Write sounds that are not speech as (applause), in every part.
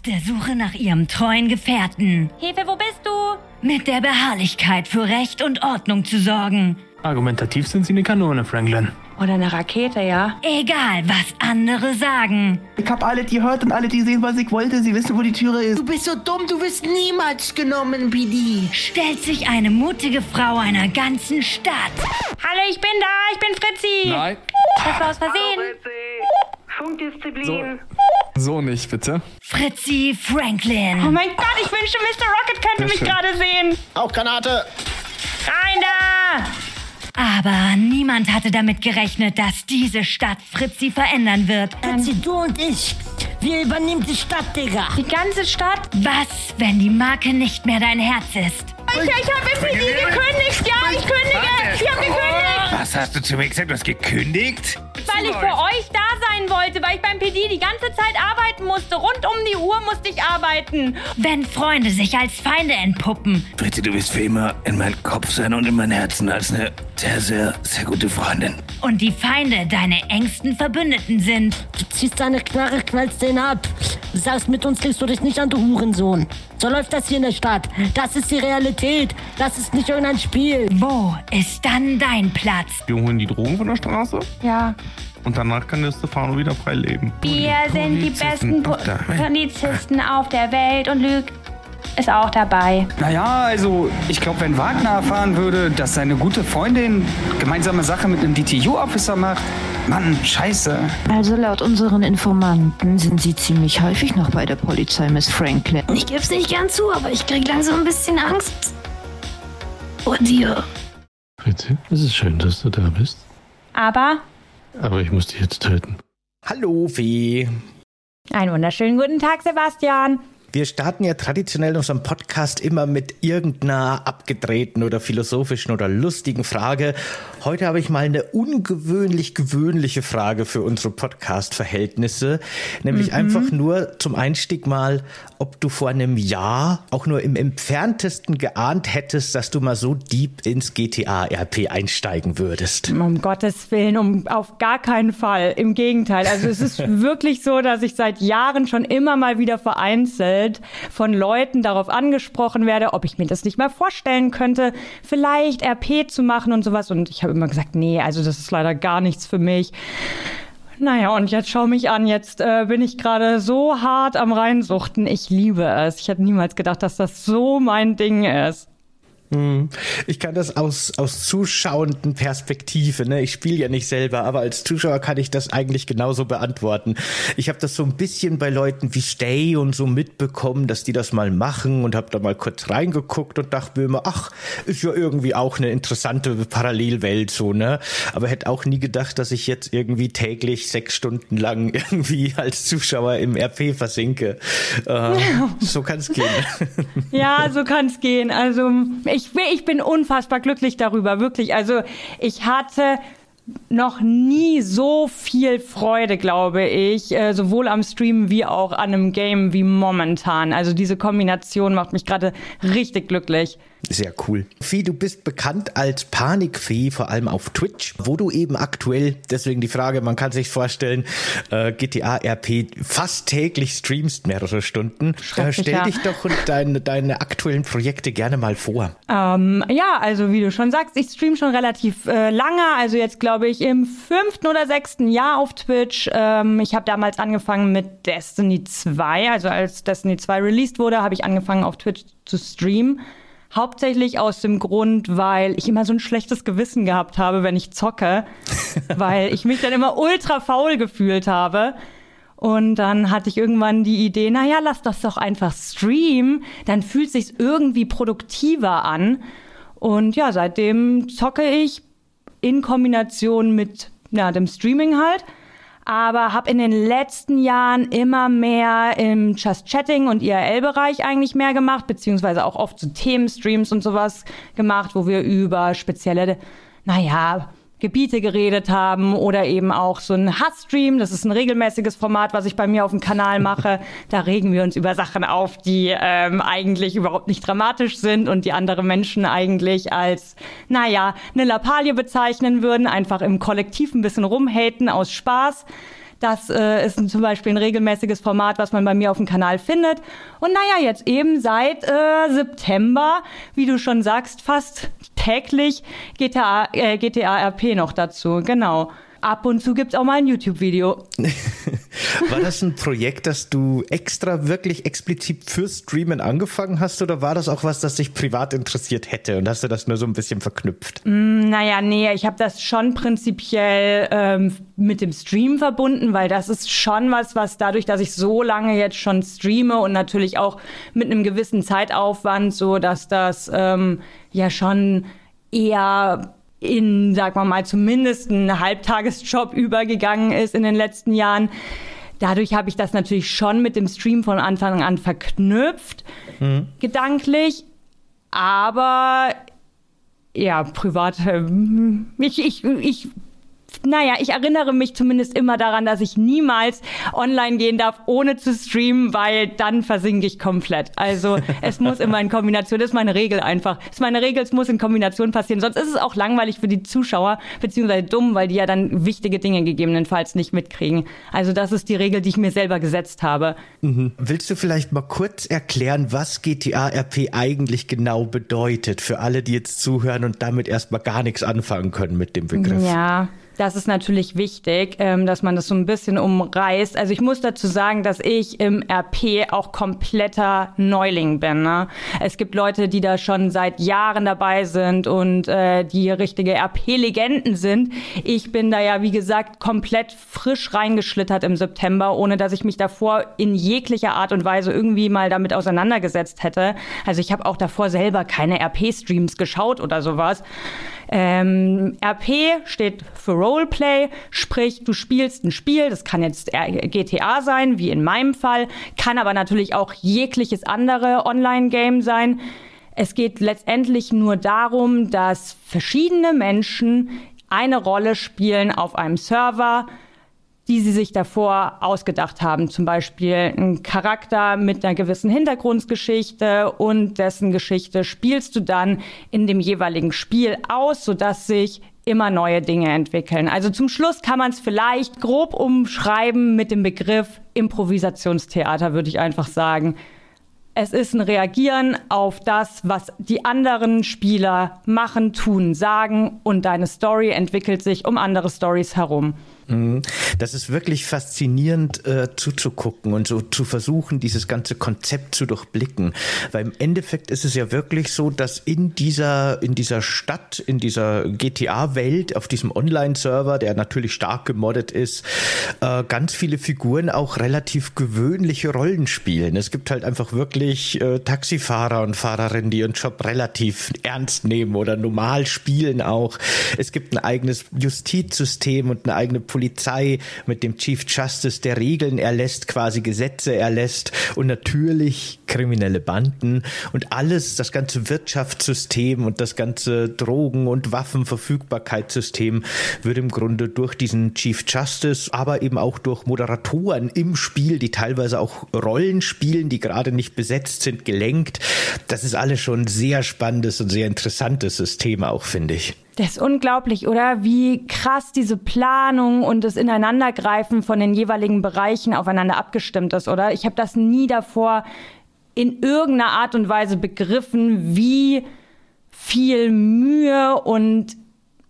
Auf der Suche nach ihrem treuen Gefährten. Hefe, wo bist du? Mit der Beharrlichkeit für Recht und Ordnung zu sorgen. Argumentativ sind sie eine Kanone, Franklin. Oder eine Rakete, ja? Egal, was andere sagen. Ich hab alle die gehört und alle die sehen, was ich wollte. Sie wissen, wo die Türe ist. Du bist so dumm, du wirst niemals genommen, PD. Stellt sich eine mutige Frau einer ganzen Stadt. Hallo, ich bin da, ich bin Fritzi. Nein. Das war aus Versehen. Funkdisziplin. So nicht, bitte. Fritzi Oh Franklin. mein Gott, ich wünschte, Mr. Rocket könnte Sehr mich schön. gerade sehen. Auch Granate. Rein da! Aber niemand hatte damit gerechnet, dass diese Stadt Fritzi verändern wird. Fritzi, du und ich. Wir übernehmen die Stadt, Digga. Die ganze Stadt? Was, wenn die Marke nicht mehr dein Herz ist? Ich, ich habe im PD gekündigt, ja, ich kündige. Ich habe gekündigt, Was hast du zu mir gesagt? Du hast gekündigt? weil ich für euch da sein wollte, weil ich beim PD die ganze Zeit arbeiten musste. Rund um die Uhr musste ich arbeiten. Wenn Freunde sich als Feinde entpuppen. Fritzi, du wirst für immer in meinem Kopf sein und in meinem Herzen als eine sehr, sehr, sehr gute Freundin. und die Feinde deine engsten Verbündeten sind. Du ziehst deine Knarre, knallst den ab. Sagst, mit uns kriegst du dich nicht an, du Hurensohn. So läuft das hier in der Stadt. Das ist die Realität. Das ist nicht irgendein Spiel. Wo ist dann dein Platz? Wir holen die Drogen von der Straße Ja. und danach kann der Stefano wieder frei leben. Wir sind die besten Po- auf der Welt. Polizisten auf der Welt und Lüg ist auch dabei. Naja, also ich glaube, wenn Wagner erfahren würde, dass seine gute Freundin gemeinsame Sache mit einem DTU-Officer macht, Mann, scheiße. Also laut unseren Informanten sind sie ziemlich häufig noch bei der Polizei, Miss Franklin. Ich geb's nicht gern zu, aber ich krieg langsam ein bisschen Angst. Vor dir. Fritzi, es ist schön, dass du da bist. Aber Aber ich muss dich jetzt töten. Hallo, Fee. einen wunderschönen guten Tag, Sebastian. Wir starten ja traditionell unseren Podcast immer mit irgendeiner abgedrehten oder philosophischen oder lustigen Frage. Heute habe ich mal eine ungewöhnlich gewöhnliche Frage für unsere Podcast-Verhältnisse. Nämlich einfach nur zum Einstieg mal, ob du vor einem Jahr auch nur im entferntesten geahnt hättest, dass du mal so deep ins GTA-RP einsteigen würdest. Um Gottes Willen, um auf gar keinen Fall. Im Gegenteil. Also es ist (laughs) wirklich so, dass ich seit Jahren schon immer mal wieder vereinzelt von Leuten darauf angesprochen werde, ob ich mir das nicht mal vorstellen könnte, vielleicht RP zu machen und sowas. Und ich habe immer gesagt, nee, also das ist leider gar nichts für mich. Naja, und jetzt schau mich an. Jetzt äh, bin ich gerade so hart am Reinsuchten. Ich liebe es. Ich hätte niemals gedacht, dass das so mein Ding ist. Ich kann das aus, aus zuschauenden Perspektive, ne? Ich spiele ja nicht selber, aber als Zuschauer kann ich das eigentlich genauso beantworten. Ich habe das so ein bisschen bei Leuten wie Stay und so mitbekommen, dass die das mal machen und habe da mal kurz reingeguckt und dachte mir immer, ach, ist ja irgendwie auch eine interessante Parallelwelt so, ne? Aber hätte auch nie gedacht, dass ich jetzt irgendwie täglich sechs Stunden lang (laughs) irgendwie als Zuschauer im RP versinke. Äh, (laughs) so kann es gehen. Ja, so kann es gehen. Also ich, ich bin unfassbar glücklich darüber, wirklich. Also ich hatte noch nie so viel Freude, glaube ich, äh, sowohl am Stream wie auch an einem Game wie momentan. Also diese Kombination macht mich gerade richtig glücklich. Sehr cool. Fee, du bist bekannt als Panikfee, vor allem auf Twitch, wo du eben aktuell, deswegen die Frage, man kann sich vorstellen, äh, GTA RP fast täglich streamst, mehrere Stunden. Äh, stell ja. dich doch und deine, deine aktuellen Projekte gerne mal vor. Ähm, ja, also wie du schon sagst, ich stream schon relativ äh, lange, also jetzt glaube ich im fünften oder sechsten Jahr auf Twitch. Ähm, ich habe damals angefangen mit Destiny 2, also als Destiny 2 released wurde, habe ich angefangen auf Twitch zu streamen. Hauptsächlich aus dem Grund, weil ich immer so ein schlechtes Gewissen gehabt habe, wenn ich zocke, (laughs) weil ich mich dann immer ultra faul gefühlt habe. Und dann hatte ich irgendwann die Idee, naja, lass das doch einfach streamen, dann fühlt sich's irgendwie produktiver an. Und ja, seitdem zocke ich in Kombination mit ja, dem Streaming halt. Aber habe in den letzten Jahren immer mehr im Just Chatting und IRL-Bereich eigentlich mehr gemacht, beziehungsweise auch oft so Themenstreams und sowas gemacht, wo wir über spezielle, naja, Gebiete geredet haben oder eben auch so ein Hassstream. Das ist ein regelmäßiges Format, was ich bei mir auf dem Kanal mache. Da regen wir uns über Sachen auf, die ähm, eigentlich überhaupt nicht dramatisch sind und die andere Menschen eigentlich als, naja, eine Lappalie bezeichnen würden. Einfach im Kollektiv ein bisschen rumhaten aus Spaß. Das äh, ist zum Beispiel ein regelmäßiges Format, was man bei mir auf dem Kanal findet. Und naja, jetzt eben seit äh, September, wie du schon sagst, fast täglich GTA, äh, GTA RP noch dazu. Genau. Ab und zu gibt's auch mal ein YouTube-Video. (laughs) war das ein Projekt, das du extra wirklich explizit für Streamen angefangen hast oder war das auch was, das dich privat interessiert hätte und hast du das nur so ein bisschen verknüpft? Mm, naja, nee, ich habe das schon prinzipiell ähm, mit dem Stream verbunden, weil das ist schon was, was dadurch, dass ich so lange jetzt schon streame und natürlich auch mit einem gewissen Zeitaufwand, so dass das ähm, ja schon eher in, sagen wir mal, zumindest einen Halbtagesjob übergegangen ist in den letzten Jahren. Dadurch habe ich das natürlich schon mit dem Stream von Anfang an verknüpft, mhm. gedanklich. Aber ja, privat, äh, ich, ich, ich naja, ich erinnere mich zumindest immer daran, dass ich niemals online gehen darf, ohne zu streamen, weil dann versinke ich komplett. Also (laughs) es muss immer in Kombination, das ist meine Regel einfach. Das ist meine Regel, es muss in Kombination passieren. Sonst ist es auch langweilig für die Zuschauer, beziehungsweise dumm, weil die ja dann wichtige Dinge gegebenenfalls nicht mitkriegen. Also das ist die Regel, die ich mir selber gesetzt habe. Mhm. Willst du vielleicht mal kurz erklären, was GTA RP eigentlich genau bedeutet für alle, die jetzt zuhören und damit erstmal gar nichts anfangen können mit dem Begriff? Ja, das ist natürlich wichtig, ähm, dass man das so ein bisschen umreißt. Also ich muss dazu sagen, dass ich im RP auch kompletter Neuling bin. Ne? Es gibt Leute, die da schon seit Jahren dabei sind und äh, die richtige RP-Legenden sind. Ich bin da ja, wie gesagt, komplett frisch reingeschlittert im September, ohne dass ich mich davor in jeglicher Art und Weise irgendwie mal damit auseinandergesetzt hätte. Also ich habe auch davor selber keine RP-Streams geschaut oder sowas. Ähm, RP steht für Roleplay, sprich, du spielst ein Spiel, das kann jetzt GTA sein, wie in meinem Fall, kann aber natürlich auch jegliches andere Online-Game sein. Es geht letztendlich nur darum, dass verschiedene Menschen eine Rolle spielen auf einem Server, die sie sich davor ausgedacht haben. Zum Beispiel ein Charakter mit einer gewissen Hintergrundgeschichte und dessen Geschichte spielst du dann in dem jeweiligen Spiel aus, sodass sich immer neue Dinge entwickeln. Also zum Schluss kann man es vielleicht grob umschreiben mit dem Begriff Improvisationstheater, würde ich einfach sagen. Es ist ein Reagieren auf das, was die anderen Spieler machen, tun, sagen und deine Story entwickelt sich um andere Stories herum. Mhm. Das ist wirklich faszinierend äh, zuzugucken und so zu versuchen, dieses ganze Konzept zu durchblicken. Weil im Endeffekt ist es ja wirklich so, dass in dieser, in dieser Stadt, in dieser GTA-Welt, auf diesem Online-Server, der natürlich stark gemoddet ist, äh, ganz viele Figuren auch relativ gewöhnliche Rollen spielen. Es gibt halt einfach wirklich äh, Taxifahrer und Fahrerinnen, die ihren Job relativ ernst nehmen oder normal spielen auch. Es gibt ein eigenes Justizsystem und eine eigene Polizei Polizei, mit dem Chief Justice, der Regeln erlässt, quasi Gesetze erlässt und natürlich kriminelle Banden und alles, das ganze Wirtschaftssystem und das ganze Drogen- und Waffenverfügbarkeitssystem wird im Grunde durch diesen Chief Justice, aber eben auch durch Moderatoren im Spiel, die teilweise auch Rollen spielen, die gerade nicht besetzt sind, gelenkt. Das ist alles schon sehr spannendes und sehr interessantes System auch, finde ich. Das ist unglaublich, oder? Wie krass diese Planung und das Ineinandergreifen von den jeweiligen Bereichen aufeinander abgestimmt ist, oder? Ich habe das nie davor in irgendeiner Art und Weise begriffen, wie viel Mühe und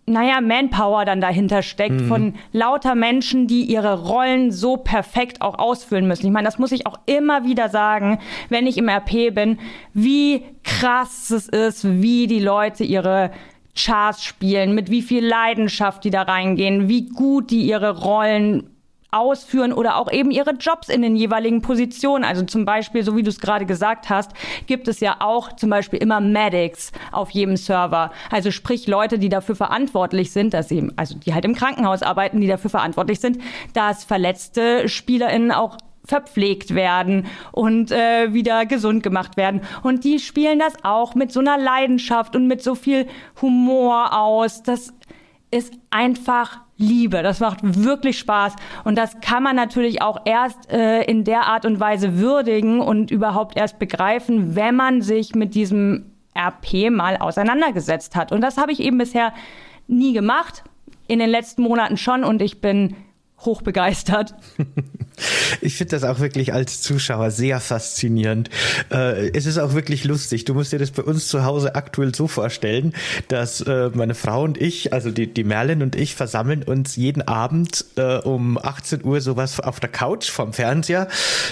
naja, Manpower dann dahinter steckt mhm. von lauter Menschen, die ihre Rollen so perfekt auch ausfüllen müssen. Ich meine, das muss ich auch immer wieder sagen, wenn ich im RP bin, wie krass es ist, wie die Leute ihre Chars spielen, mit wie viel Leidenschaft die da reingehen, wie gut die ihre Rollen ausführen oder auch eben ihre Jobs in den jeweiligen Positionen. Also zum Beispiel, so wie du es gerade gesagt hast, gibt es ja auch zum Beispiel immer Medics auf jedem Server. Also sprich Leute, die dafür verantwortlich sind, dass sie, also die halt im Krankenhaus arbeiten, die dafür verantwortlich sind, dass verletzte SpielerInnen auch verpflegt werden und äh, wieder gesund gemacht werden. Und die spielen das auch mit so einer Leidenschaft und mit so viel Humor aus. Das ist einfach Liebe. Das macht wirklich Spaß. Und das kann man natürlich auch erst äh, in der Art und Weise würdigen und überhaupt erst begreifen, wenn man sich mit diesem RP mal auseinandergesetzt hat. Und das habe ich eben bisher nie gemacht. In den letzten Monaten schon. Und ich bin hochbegeistert. (laughs) Ich finde das auch wirklich als Zuschauer sehr faszinierend. Äh, es ist auch wirklich lustig. Du musst dir das bei uns zu Hause aktuell so vorstellen, dass äh, meine Frau und ich, also die, die Merlin und ich, versammeln uns jeden Abend äh, um 18 Uhr sowas auf der Couch vom Fernseher.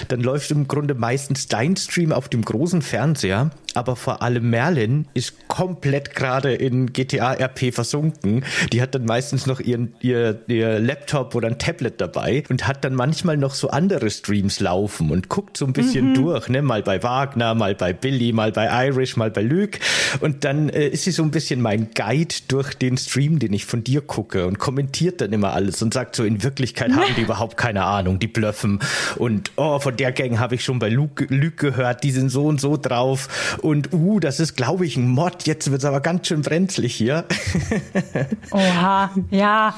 Dann läuft im Grunde meistens dein Stream auf dem großen Fernseher aber vor allem Merlin ist komplett gerade in GTA RP versunken. Die hat dann meistens noch ihren, ihr, ihr Laptop oder ein Tablet dabei und hat dann manchmal noch so andere Streams laufen und guckt so ein bisschen mhm. durch, ne? Mal bei Wagner, mal bei Billy, mal bei Irish, mal bei Luke. Und dann äh, ist sie so ein bisschen mein Guide durch den Stream, den ich von dir gucke und kommentiert dann immer alles und sagt so, in Wirklichkeit haben die (laughs) überhaupt keine Ahnung, die blöffen. Und oh, von der Gang habe ich schon bei Luke, Luke gehört, die sind so und so drauf und uh, das ist, glaube ich, ein Mod. Jetzt wird es aber ganz schön brenzlig hier. (laughs) Oha, ja.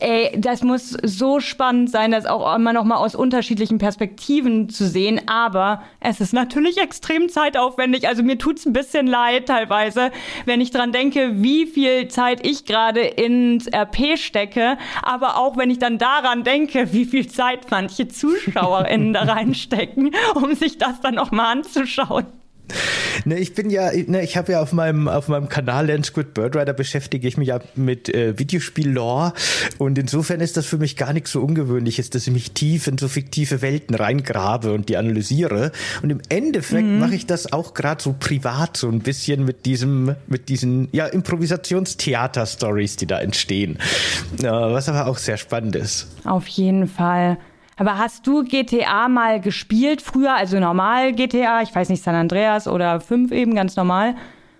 Ey, das muss so spannend sein, das auch immer noch mal aus unterschiedlichen Perspektiven zu sehen. Aber es ist natürlich extrem zeitaufwendig. Also mir tut's ein bisschen leid teilweise, wenn ich dran denke, wie viel Zeit ich gerade ins RP stecke. Aber auch wenn ich dann daran denke, wie viel Zeit manche ZuschauerInnen da reinstecken, um sich das dann noch mal anzuschauen. Ne, ich bin ja, ne, ich habe ja auf meinem auf meinem Kanal Land Squid Bird Rider beschäftige ich mich ja mit äh, Videospiel-Lore und insofern ist das für mich gar nichts so Ungewöhnliches, dass ich mich tief in so fiktive Welten reingrabe und die analysiere. Und im Endeffekt mhm. mache ich das auch gerade so privat so ein bisschen mit diesem mit diesen ja Improvisationstheater-Stories, die da entstehen, äh, was aber auch sehr spannend ist. Auf jeden Fall. Aber hast du GTA mal gespielt früher, also normal GTA, ich weiß nicht, San Andreas oder 5 eben, ganz normal?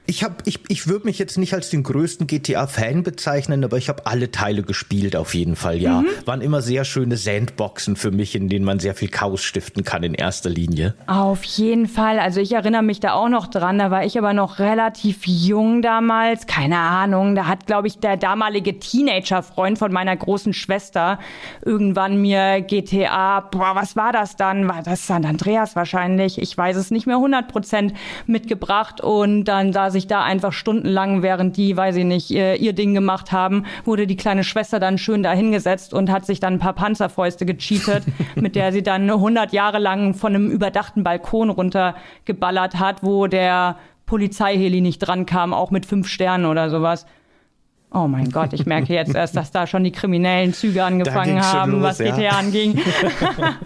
Ich habe, ich, ich würde mich jetzt nicht als den größten GTA-Fan bezeichnen, aber ich habe alle Teile gespielt auf jeden Fall, ja. Mhm. Waren immer sehr schöne Sandboxen für mich, in denen man sehr viel Chaos stiften kann in erster Linie. Auf jeden Fall. Also ich erinnere mich da auch noch dran. Da war ich aber noch relativ jung damals. Keine Ahnung. Da hat, glaube ich, der damalige Teenager-Freund von meiner großen Schwester irgendwann mir GTA, boah, was war das dann? War das San Andreas wahrscheinlich? Ich weiß es nicht mehr 100 Prozent mitgebracht und dann saß sich da einfach stundenlang, während die, weiß ich nicht, ihr, Ding gemacht haben, wurde die kleine Schwester dann schön da hingesetzt und hat sich dann ein paar Panzerfäuste gecheatet, (laughs) mit der sie dann 100 Jahre lang von einem überdachten Balkon runtergeballert hat, wo der Polizeiheli nicht dran kam, auch mit fünf Sternen oder sowas. Oh mein Gott, ich merke jetzt erst, dass da schon die kriminellen Züge angefangen haben, los, was GTA ja. anging.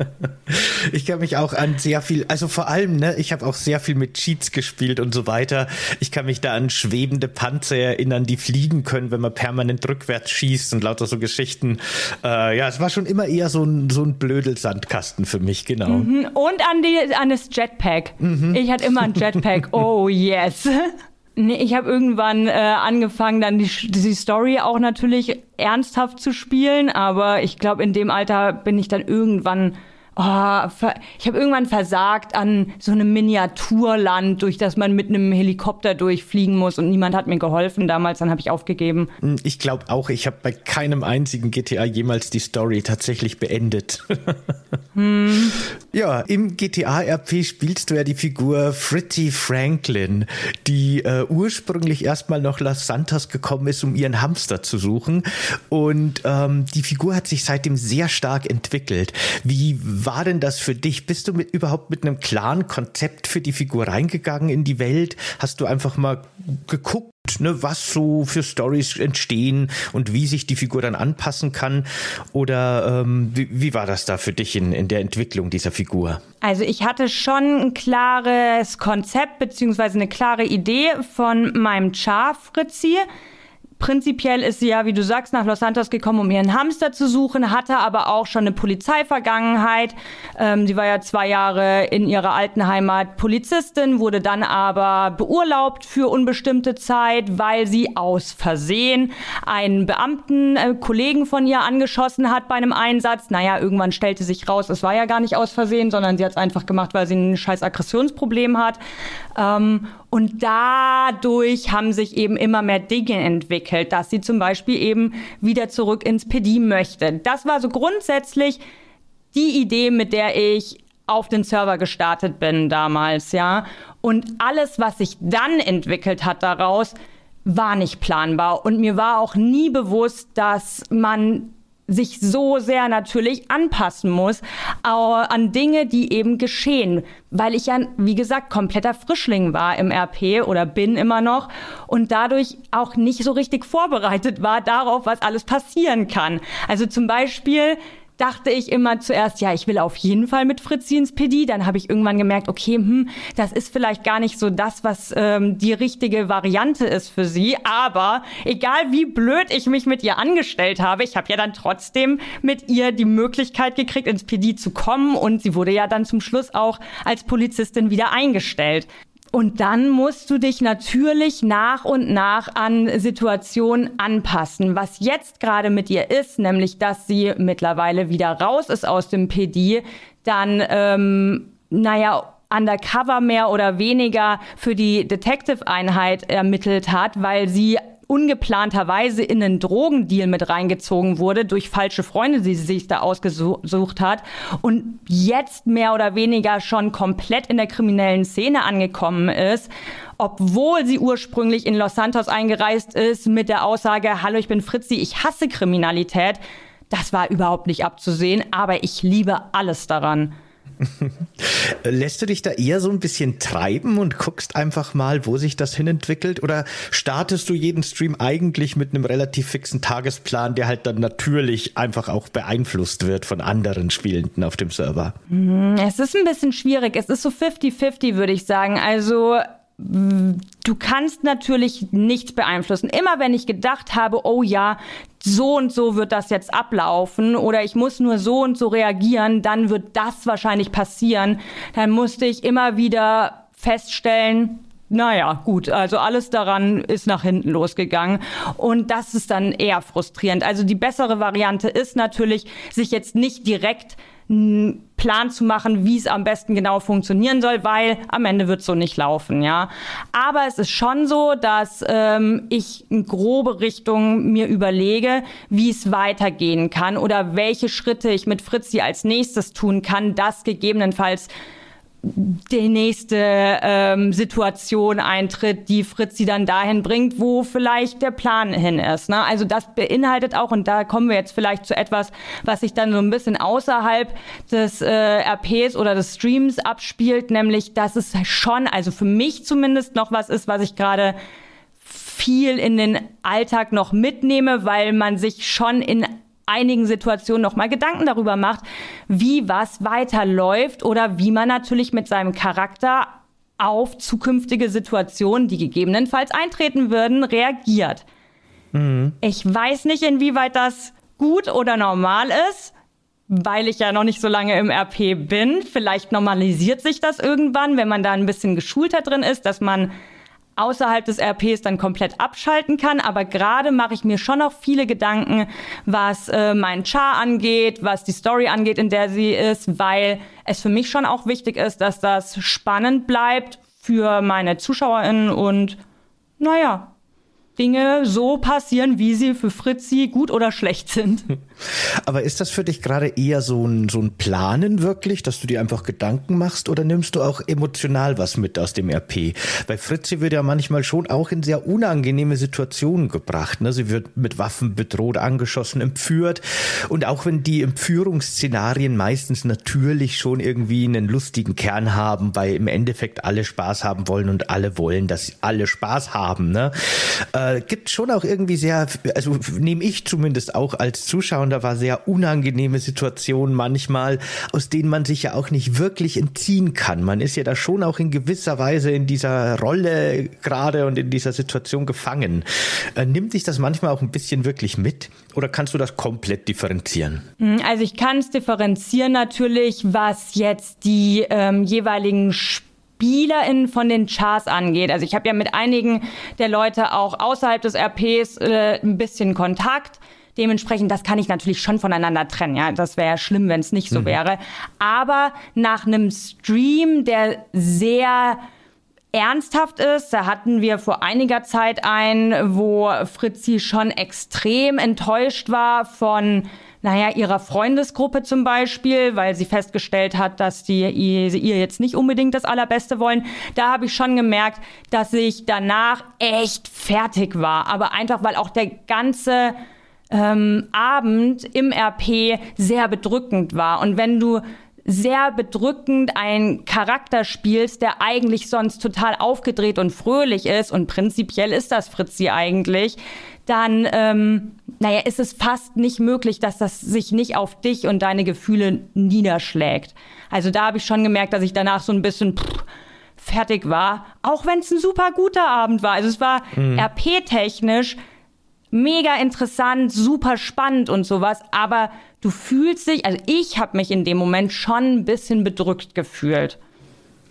(laughs) ich kann mich auch an sehr viel, also vor allem, ne, ich habe auch sehr viel mit Cheats gespielt und so weiter. Ich kann mich da an schwebende Panzer erinnern, die fliegen können, wenn man permanent rückwärts schießt und lauter so Geschichten. Äh, ja, es war schon immer eher so ein, so ein Blödelsandkasten für mich, genau. Mhm. Und an, die, an das Jetpack. Mhm. Ich hatte immer ein Jetpack. Oh yes. (laughs) Nee, ich habe irgendwann äh, angefangen, dann die, die Story auch natürlich ernsthaft zu spielen, aber ich glaube, in dem Alter bin ich dann irgendwann oh, ich habe irgendwann versagt an so einem Miniaturland, durch das man mit einem Helikopter durchfliegen muss und niemand hat mir geholfen damals, dann habe ich aufgegeben. Hm, ich glaube auch, ich habe bei keinem einzigen GTA jemals die Story tatsächlich beendet. (laughs) hm. Ja, im GTA-RP spielst du ja die Figur Fritzy Franklin, die äh, ursprünglich erstmal nach Los Santos gekommen ist, um ihren Hamster zu suchen. Und ähm, die Figur hat sich seitdem sehr stark entwickelt. Wie war denn das für dich? Bist du mit, überhaupt mit einem klaren Konzept für die Figur reingegangen in die Welt? Hast du einfach mal geguckt, ne, was so für Stories entstehen und wie sich die Figur dann anpassen kann? Oder ähm, wie, wie, war das da für dich in, in der Entwicklung dieser Figur? Also ich hatte schon ein klares Konzept beziehungsweise eine klare Idee von meinem Char Fritzi. Prinzipiell ist sie ja, wie du sagst, nach Los Santos gekommen, um ihren Hamster zu suchen, hatte aber auch schon eine Polizeivergangenheit. Ähm, sie war ja zwei Jahre in ihrer alten Heimat Polizistin, wurde dann aber beurlaubt für unbestimmte Zeit, weil sie aus Versehen einen Beamten, äh, Kollegen von ihr angeschossen hat bei einem Einsatz. Naja, irgendwann stellte sich raus, es war ja gar nicht aus Versehen, sondern sie hat es einfach gemacht, weil sie ein scheiß Aggressionsproblem hat. Ähm, und dadurch haben sich eben immer mehr Dinge entwickelt, dass sie zum Beispiel eben wieder zurück ins PD möchte. Das war so grundsätzlich die Idee, mit der ich auf den Server gestartet bin damals, ja. Und alles, was sich dann entwickelt hat daraus, war nicht planbar. Und mir war auch nie bewusst, dass man sich so sehr natürlich anpassen muss an Dinge, die eben geschehen, weil ich ja, wie gesagt, kompletter Frischling war im RP oder bin immer noch und dadurch auch nicht so richtig vorbereitet war darauf, was alles passieren kann. Also zum Beispiel dachte ich immer zuerst, ja, ich will auf jeden Fall mit Fritzi ins PD. Dann habe ich irgendwann gemerkt, okay, hm, das ist vielleicht gar nicht so das, was ähm, die richtige Variante ist für sie. Aber egal wie blöd ich mich mit ihr angestellt habe, ich habe ja dann trotzdem mit ihr die Möglichkeit gekriegt, ins PD zu kommen. Und sie wurde ja dann zum Schluss auch als Polizistin wieder eingestellt. Und dann musst du dich natürlich nach und nach an Situationen anpassen. Was jetzt gerade mit ihr ist, nämlich dass sie mittlerweile wieder raus ist aus dem PD, dann, ähm, naja, undercover mehr oder weniger für die Detective-Einheit ermittelt hat, weil sie ungeplanterweise in einen Drogendeal mit reingezogen wurde durch falsche Freunde, die sie sich da ausgesucht hat und jetzt mehr oder weniger schon komplett in der kriminellen Szene angekommen ist obwohl sie ursprünglich in Los Santos eingereist ist mit der Aussage, hallo, ich bin Fritzi, ich hasse Kriminalität. Das war überhaupt nicht abzusehen, aber ich liebe alles daran. (laughs) Lässt du dich da eher so ein bisschen treiben und guckst einfach mal, wo sich das hinentwickelt? Oder startest du jeden Stream eigentlich mit einem relativ fixen Tagesplan, der halt dann natürlich einfach auch beeinflusst wird von anderen Spielenden auf dem Server? Mhm, es ist ein bisschen schwierig. Es ist so 50-50, würde ich sagen. Also du kannst natürlich nichts beeinflussen. Immer wenn ich gedacht habe, oh ja, so und so wird das jetzt ablaufen oder ich muss nur so und so reagieren, dann wird das wahrscheinlich passieren. Dann musste ich immer wieder feststellen, naja, gut, also alles daran ist nach hinten losgegangen und das ist dann eher frustrierend. Also die bessere Variante ist natürlich, sich jetzt nicht direkt einen Plan zu machen, wie es am besten genau funktionieren soll, weil am Ende wird es so nicht laufen, ja. Aber es ist schon so, dass ähm, ich in grobe Richtung mir überlege, wie es weitergehen kann oder welche Schritte ich mit Fritzi als nächstes tun kann, das gegebenenfalls die nächste ähm, Situation eintritt, die Fritzi dann dahin bringt, wo vielleicht der Plan hin ist. Ne? Also das beinhaltet auch, und da kommen wir jetzt vielleicht zu etwas, was sich dann so ein bisschen außerhalb des äh, RPs oder des Streams abspielt, nämlich dass es schon, also für mich zumindest noch was ist, was ich gerade viel in den Alltag noch mitnehme, weil man sich schon in einigen Situationen nochmal Gedanken darüber macht, wie was weiterläuft oder wie man natürlich mit seinem Charakter auf zukünftige Situationen, die gegebenenfalls eintreten würden, reagiert. Mhm. Ich weiß nicht, inwieweit das gut oder normal ist, weil ich ja noch nicht so lange im RP bin. Vielleicht normalisiert sich das irgendwann, wenn man da ein bisschen geschulter drin ist, dass man außerhalb des RPs dann komplett abschalten kann. Aber gerade mache ich mir schon noch viele Gedanken, was äh, mein Char angeht, was die Story angeht, in der sie ist, weil es für mich schon auch wichtig ist, dass das spannend bleibt für meine ZuschauerInnen und naja, Dinge so passieren, wie sie für Fritzi gut oder schlecht sind. (laughs) Aber ist das für dich gerade eher so ein, so ein Planen wirklich, dass du dir einfach Gedanken machst oder nimmst du auch emotional was mit aus dem RP? Weil Fritzi wird ja manchmal schon auch in sehr unangenehme Situationen gebracht. Ne? Sie wird mit Waffen bedroht, angeschossen, entführt. Und auch wenn die Entführungsszenarien meistens natürlich schon irgendwie einen lustigen Kern haben, weil im Endeffekt alle Spaß haben wollen und alle wollen, dass alle Spaß haben. Ne? Äh, äh, gibt schon auch irgendwie sehr, also nehme ich zumindest auch als Zuschauer, da war sehr unangenehme Situationen manchmal, aus denen man sich ja auch nicht wirklich entziehen kann. Man ist ja da schon auch in gewisser Weise in dieser Rolle gerade und in dieser Situation gefangen. Äh, nimmt sich das manchmal auch ein bisschen wirklich mit oder kannst du das komplett differenzieren? Hm, also ich kann es differenzieren natürlich, was jetzt die ähm, jeweiligen Spiele SpielerInnen von den Chars angeht. Also ich habe ja mit einigen der Leute auch außerhalb des RPs äh, ein bisschen Kontakt. Dementsprechend, das kann ich natürlich schon voneinander trennen. Ja, das wäre ja schlimm, wenn es nicht so mhm. wäre. Aber nach einem Stream, der sehr ernsthaft ist. Da hatten wir vor einiger Zeit einen, wo Fritzi schon extrem enttäuscht war von naja, ihrer Freundesgruppe zum Beispiel, weil sie festgestellt hat, dass die ihr jetzt nicht unbedingt das Allerbeste wollen. Da habe ich schon gemerkt, dass ich danach echt fertig war. Aber einfach, weil auch der ganze ähm, Abend im RP sehr bedrückend war. Und wenn du sehr bedrückend einen Charakter spielst, der eigentlich sonst total aufgedreht und fröhlich ist, und prinzipiell ist das Fritzi eigentlich, dann, ähm, naja, ist es fast nicht möglich, dass das sich nicht auf dich und deine Gefühle niederschlägt. Also da habe ich schon gemerkt, dass ich danach so ein bisschen pff, fertig war, auch wenn es ein super guter Abend war. Also es war mhm. RP-technisch mega interessant, super spannend und sowas, aber du fühlst dich, also ich habe mich in dem Moment schon ein bisschen bedrückt gefühlt.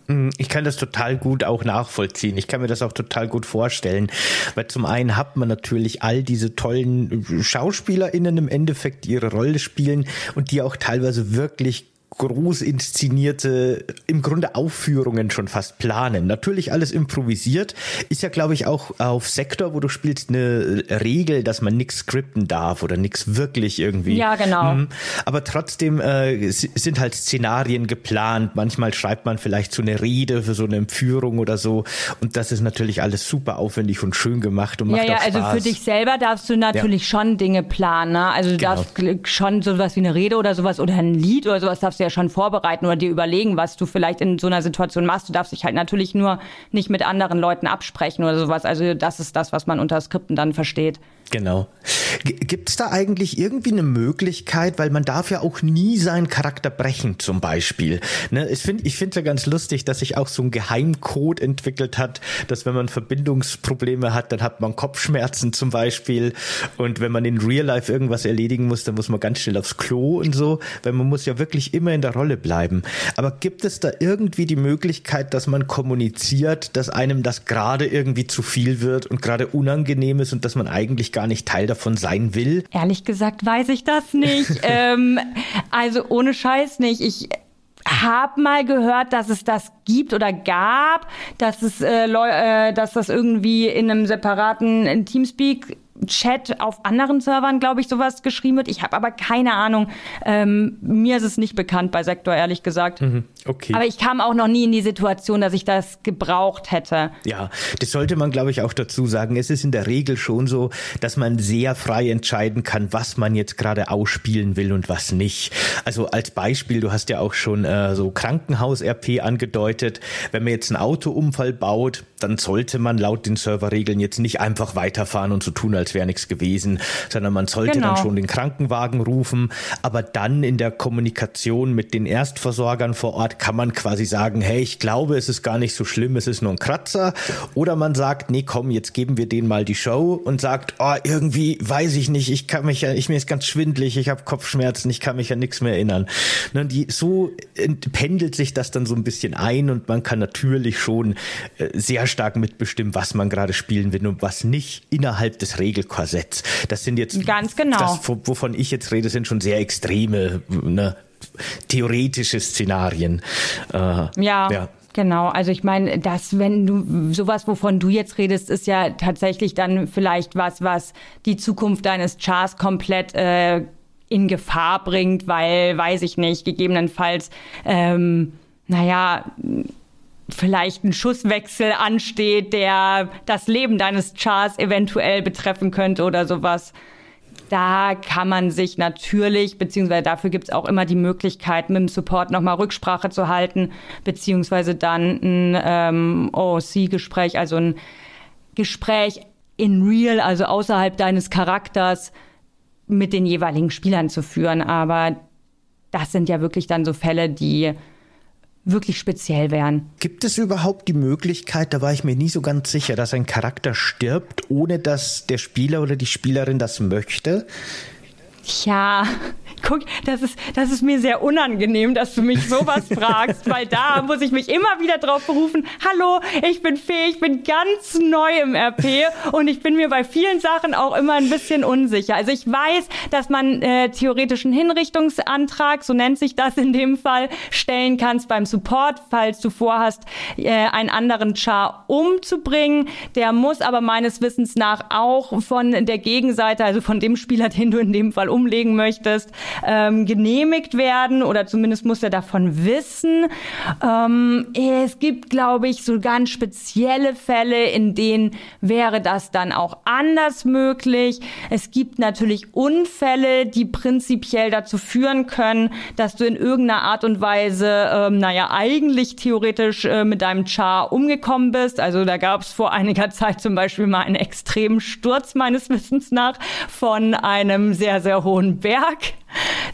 Hm, ich kann das total gut auch nachvollziehen. Ich kann mir das auch total gut vorstellen. Weil zum einen hat man natürlich all diese tollen SchauspielerInnen im Endeffekt, ihre Rolle spielen und die auch teilweise wirklich groß inszenierte, im Grunde Aufführungen schon fast planen. Natürlich alles improvisiert. Ist ja, glaube ich, auch auf Sektor, wo du spielst, eine Regel, dass man nichts skripten darf oder nichts wirklich irgendwie. Ja, genau. Mhm. Aber trotzdem äh, sind halt Szenarien geplant. Manchmal schreibt man vielleicht so eine Rede für so eine Empführung oder so. Und das ist natürlich alles super aufwendig und schön gemacht und macht ja, ja, auch Spaß. also für dich selber darfst du natürlich ja. schon Dinge planen. Ne? Also du genau. darfst schon sowas wie eine Rede oder sowas oder ein Lied oder sowas darfst du ja schon vorbereiten oder dir überlegen, was du vielleicht in so einer Situation machst. Du darfst dich halt natürlich nur nicht mit anderen Leuten absprechen oder sowas. Also das ist das, was man unter Skripten dann versteht. Genau. Gibt es da eigentlich irgendwie eine Möglichkeit, weil man darf ja auch nie seinen Charakter brechen zum Beispiel. Ne, ich finde ich finde ja ganz lustig, dass sich auch so ein Geheimcode entwickelt hat, dass wenn man Verbindungsprobleme hat, dann hat man Kopfschmerzen zum Beispiel und wenn man in Real Life irgendwas erledigen muss, dann muss man ganz schnell aufs Klo und so, weil man muss ja wirklich immer in der Rolle bleiben. Aber gibt es da irgendwie die Möglichkeit, dass man kommuniziert, dass einem das gerade irgendwie zu viel wird und gerade unangenehm ist und dass man eigentlich gar nicht Teil davon sein will? Ehrlich gesagt weiß ich das nicht. (laughs) ähm, also ohne Scheiß nicht. Ich habe mal gehört, dass es das gibt oder gab, dass es, äh, äh, dass das irgendwie in einem separaten Teamspeak Chat auf anderen Servern, glaube ich, sowas geschrieben wird. Ich habe aber keine Ahnung. Ähm, mir ist es nicht bekannt bei Sektor, ehrlich gesagt. Mhm, okay. Aber ich kam auch noch nie in die Situation, dass ich das gebraucht hätte. Ja, das sollte man, glaube ich, auch dazu sagen. Es ist in der Regel schon so, dass man sehr frei entscheiden kann, was man jetzt gerade ausspielen will und was nicht. Also als Beispiel, du hast ja auch schon äh, so Krankenhaus-RP angedeutet. Wenn man jetzt einen Autounfall baut, dann sollte man laut den Serverregeln jetzt nicht einfach weiterfahren und so tun, als wäre nichts gewesen, sondern man sollte genau. dann schon den Krankenwagen rufen. Aber dann in der Kommunikation mit den Erstversorgern vor Ort kann man quasi sagen, hey, ich glaube, es ist gar nicht so schlimm, es ist nur ein Kratzer. Oder man sagt, nee, komm, jetzt geben wir denen mal die Show und sagt, oh, irgendwie weiß ich nicht, ich kann mich ja, ich mir ist ganz schwindlig, ich habe Kopfschmerzen, ich kann mich ja nichts mehr erinnern. Ne, die, so pendelt sich das dann so ein bisschen ein und man kann natürlich schon äh, sehr stark mitbestimmen, was man gerade spielen will und was nicht innerhalb des Regelkorsetts. Das sind jetzt ganz genau. Das, wovon ich jetzt rede, sind schon sehr extreme, ne, theoretische Szenarien. Äh, ja. ja. Genau, also ich meine, das, wenn du sowas, wovon du jetzt redest, ist ja tatsächlich dann vielleicht was, was die Zukunft deines Chars komplett äh, in Gefahr bringt, weil, weiß ich nicht, gegebenenfalls, ähm, naja, vielleicht ein Schusswechsel ansteht, der das Leben deines Chars eventuell betreffen könnte oder sowas. Da kann man sich natürlich, beziehungsweise dafür gibt es auch immer die Möglichkeit, mit dem Support nochmal Rücksprache zu halten, beziehungsweise dann ein ähm, OC-Gespräch, also ein Gespräch in real, also außerhalb deines Charakters mit den jeweiligen Spielern zu führen. Aber das sind ja wirklich dann so Fälle, die wirklich speziell wären. Gibt es überhaupt die Möglichkeit, da war ich mir nie so ganz sicher, dass ein Charakter stirbt, ohne dass der Spieler oder die Spielerin das möchte? Tja, (laughs) guck, das ist, das ist mir sehr unangenehm, dass du mich sowas (laughs) fragst, weil da muss ich mich immer wieder drauf berufen, hallo, ich bin Fee, ich bin ganz neu im RP und ich bin mir bei vielen Sachen auch immer ein bisschen unsicher. Also ich weiß, dass man äh, theoretischen Hinrichtungsantrag, so nennt sich das in dem Fall, stellen kannst beim Support, falls du vorhast, äh, einen anderen Char umzubringen. Der muss aber meines Wissens nach auch von der Gegenseite, also von dem Spieler, den du in dem Fall umlegen möchtest, ähm, genehmigt werden oder zumindest muss er davon wissen. Ähm, es gibt, glaube ich, so ganz spezielle Fälle, in denen wäre das dann auch anders möglich. Es gibt natürlich Unfälle, die prinzipiell dazu führen können, dass du in irgendeiner Art und Weise, ähm, naja, eigentlich theoretisch äh, mit deinem Char umgekommen bist. Also da gab es vor einiger Zeit zum Beispiel mal einen extremen Sturz meines Wissens nach von einem sehr, sehr hohen Berg.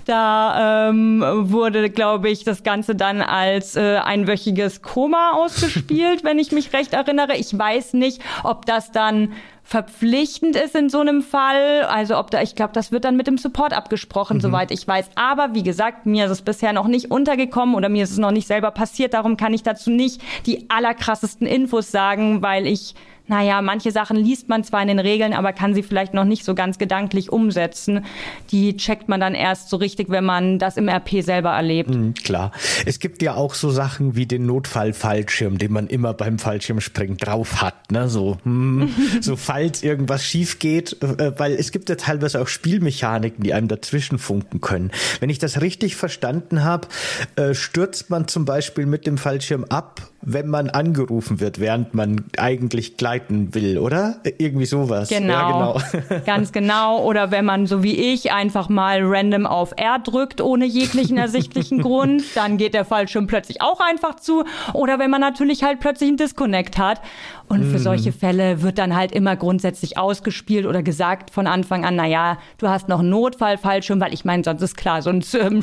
Da ähm, wurde, glaube ich, das Ganze dann als äh, einwöchiges Koma ausgespielt, (laughs) wenn ich mich recht erinnere. Ich weiß nicht, ob das dann verpflichtend ist in so einem Fall. Also ob da, ich glaube, das wird dann mit dem Support abgesprochen, mhm. soweit ich weiß. Aber wie gesagt, mir ist es bisher noch nicht untergekommen oder mir ist es noch nicht selber passiert. Darum kann ich dazu nicht die allerkrassesten Infos sagen, weil ich naja, manche Sachen liest man zwar in den Regeln, aber kann sie vielleicht noch nicht so ganz gedanklich umsetzen. Die checkt man dann erst so richtig, wenn man das im RP selber erlebt. Mhm, klar. Es gibt ja auch so Sachen wie den Notfallfallschirm, den man immer beim Fallschirmspringen drauf hat, ne? So, hm, (laughs) so falls irgendwas schief geht, äh, weil es gibt ja teilweise auch Spielmechaniken, die einem dazwischen funken können. Wenn ich das richtig verstanden habe, äh, stürzt man zum Beispiel mit dem Fallschirm ab, wenn man angerufen wird, während man eigentlich gleiten will, oder? Irgendwie sowas. Genau. Ja, genau. (laughs) Ganz genau. Oder wenn man, so wie ich, einfach mal random auf R drückt, ohne jeglichen ersichtlichen (laughs) Grund, dann geht der Fallschirm plötzlich auch einfach zu. Oder wenn man natürlich halt plötzlich einen Disconnect hat. Und für mhm. solche Fälle wird dann halt immer grundsätzlich ausgespielt oder gesagt von Anfang an, na ja, du hast noch einen Notfallfallschirm, weil ich meine, sonst ist klar, sonst ähm,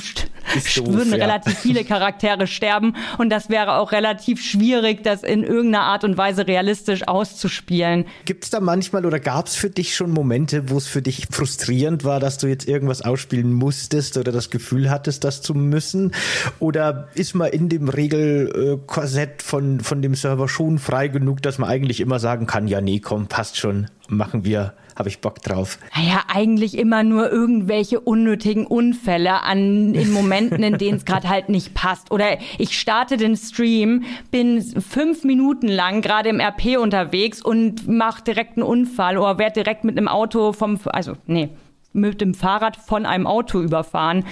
doof, würden ja. relativ viele Charaktere sterben und das wäre auch relativ schwierig, das in irgendeiner Art und Weise realistisch auszuspielen. Gibt es da manchmal oder gab es für dich schon Momente, wo es für dich frustrierend war, dass du jetzt irgendwas ausspielen musstest oder das Gefühl hattest, das zu müssen? Oder ist man in dem Regelkorsett von, von dem Server schon frei genug, dass man eigentlich immer sagen kann, ja, nee, komm, passt schon, machen wir, habe ich Bock drauf. Naja, eigentlich immer nur irgendwelche unnötigen Unfälle an in Momenten, in denen es gerade halt nicht passt. Oder ich starte den Stream, bin fünf Minuten lang gerade im RP unterwegs und mache direkt einen Unfall oder werde direkt mit einem Auto vom, also nee, mit dem Fahrrad von einem Auto überfahren.